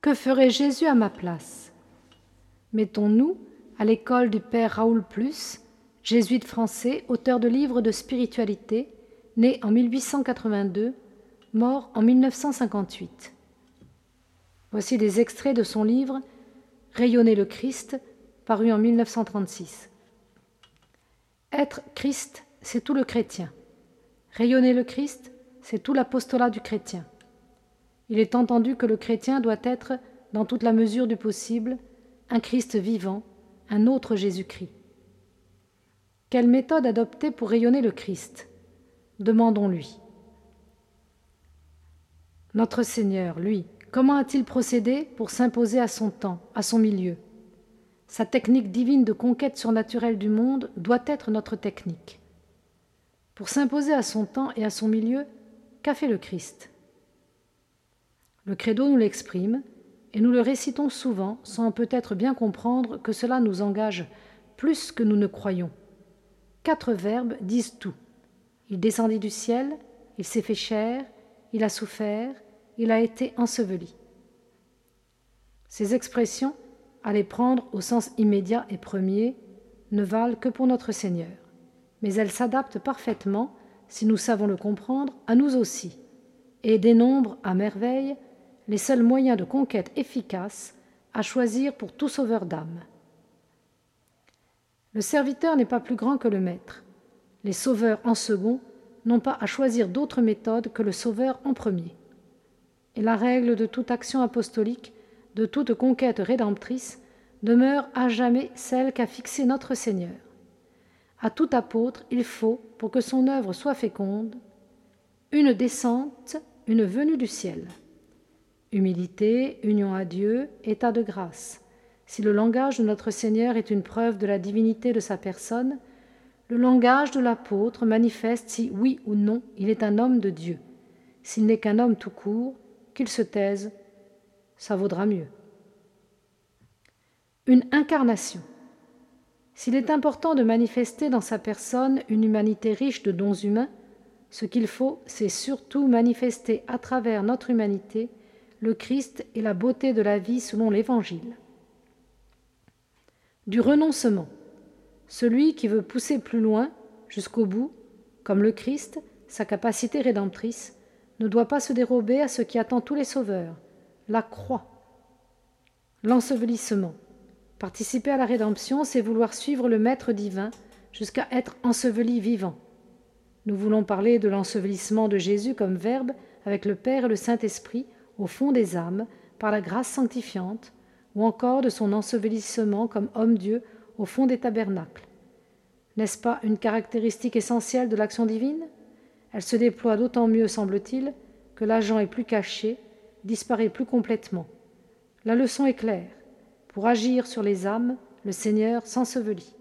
Que ferait Jésus à ma place? Mettons-nous à l'école du père Raoul Plus, jésuite français, auteur de livres de spiritualité, né en 1882, mort en 1958. Voici des extraits de son livre Rayonner le Christ, paru en 1936. Être Christ, c'est tout le chrétien. Rayonner le Christ, c'est tout l'apostolat du chrétien. Il est entendu que le chrétien doit être, dans toute la mesure du possible, un Christ vivant, un autre Jésus-Christ. Quelle méthode adopter pour rayonner le Christ? Demandons-lui. Notre Seigneur, lui, comment a-t-il procédé pour s'imposer à son temps, à son milieu? Sa technique divine de conquête surnaturelle du monde doit être notre technique. Pour s'imposer à son temps et à son milieu, qu'a fait le Christ? Le credo nous l'exprime, et nous le récitons souvent sans peut-être bien comprendre que cela nous engage plus que nous ne croyons. Quatre verbes disent tout. Il descendit du ciel, il s'est fait chair, il a souffert, il a été enseveli. Ces expressions, à les prendre au sens immédiat et premier, ne valent que pour notre Seigneur, mais elles s'adaptent parfaitement, si nous savons le comprendre, à nous aussi, et dénombrent à merveille les seuls moyens de conquête efficaces à choisir pour tout sauveur d'âme. Le serviteur n'est pas plus grand que le maître. Les sauveurs en second n'ont pas à choisir d'autres méthodes que le Sauveur en premier. Et la règle de toute action apostolique, de toute conquête rédemptrice, demeure à jamais celle qu'a fixée notre Seigneur. À tout apôtre, il faut, pour que son œuvre soit féconde, une descente, une venue du ciel. Humilité, union à Dieu, état de grâce. Si le langage de notre Seigneur est une preuve de la divinité de sa personne, le langage de l'apôtre manifeste si oui ou non il est un homme de Dieu. S'il n'est qu'un homme tout court, qu'il se taise, ça vaudra mieux. Une incarnation. S'il est important de manifester dans sa personne une humanité riche de dons humains, ce qu'il faut, c'est surtout manifester à travers notre humanité le Christ et la beauté de la vie selon l'Évangile. Du renoncement. Celui qui veut pousser plus loin, jusqu'au bout, comme le Christ, sa capacité rédemptrice, ne doit pas se dérober à ce qui attend tous les sauveurs, la croix. L'ensevelissement. Participer à la rédemption, c'est vouloir suivre le Maître divin jusqu'à être enseveli vivant. Nous voulons parler de l'ensevelissement de Jésus comme verbe avec le Père et le Saint-Esprit au fond des âmes par la grâce sanctifiante, ou encore de son ensevelissement comme homme-dieu au fond des tabernacles. N'est-ce pas une caractéristique essentielle de l'action divine? Elle se déploie d'autant mieux, semble-t-il, que l'agent est plus caché, disparaît plus complètement. La leçon est claire. Pour agir sur les âmes, le Seigneur s'ensevelit.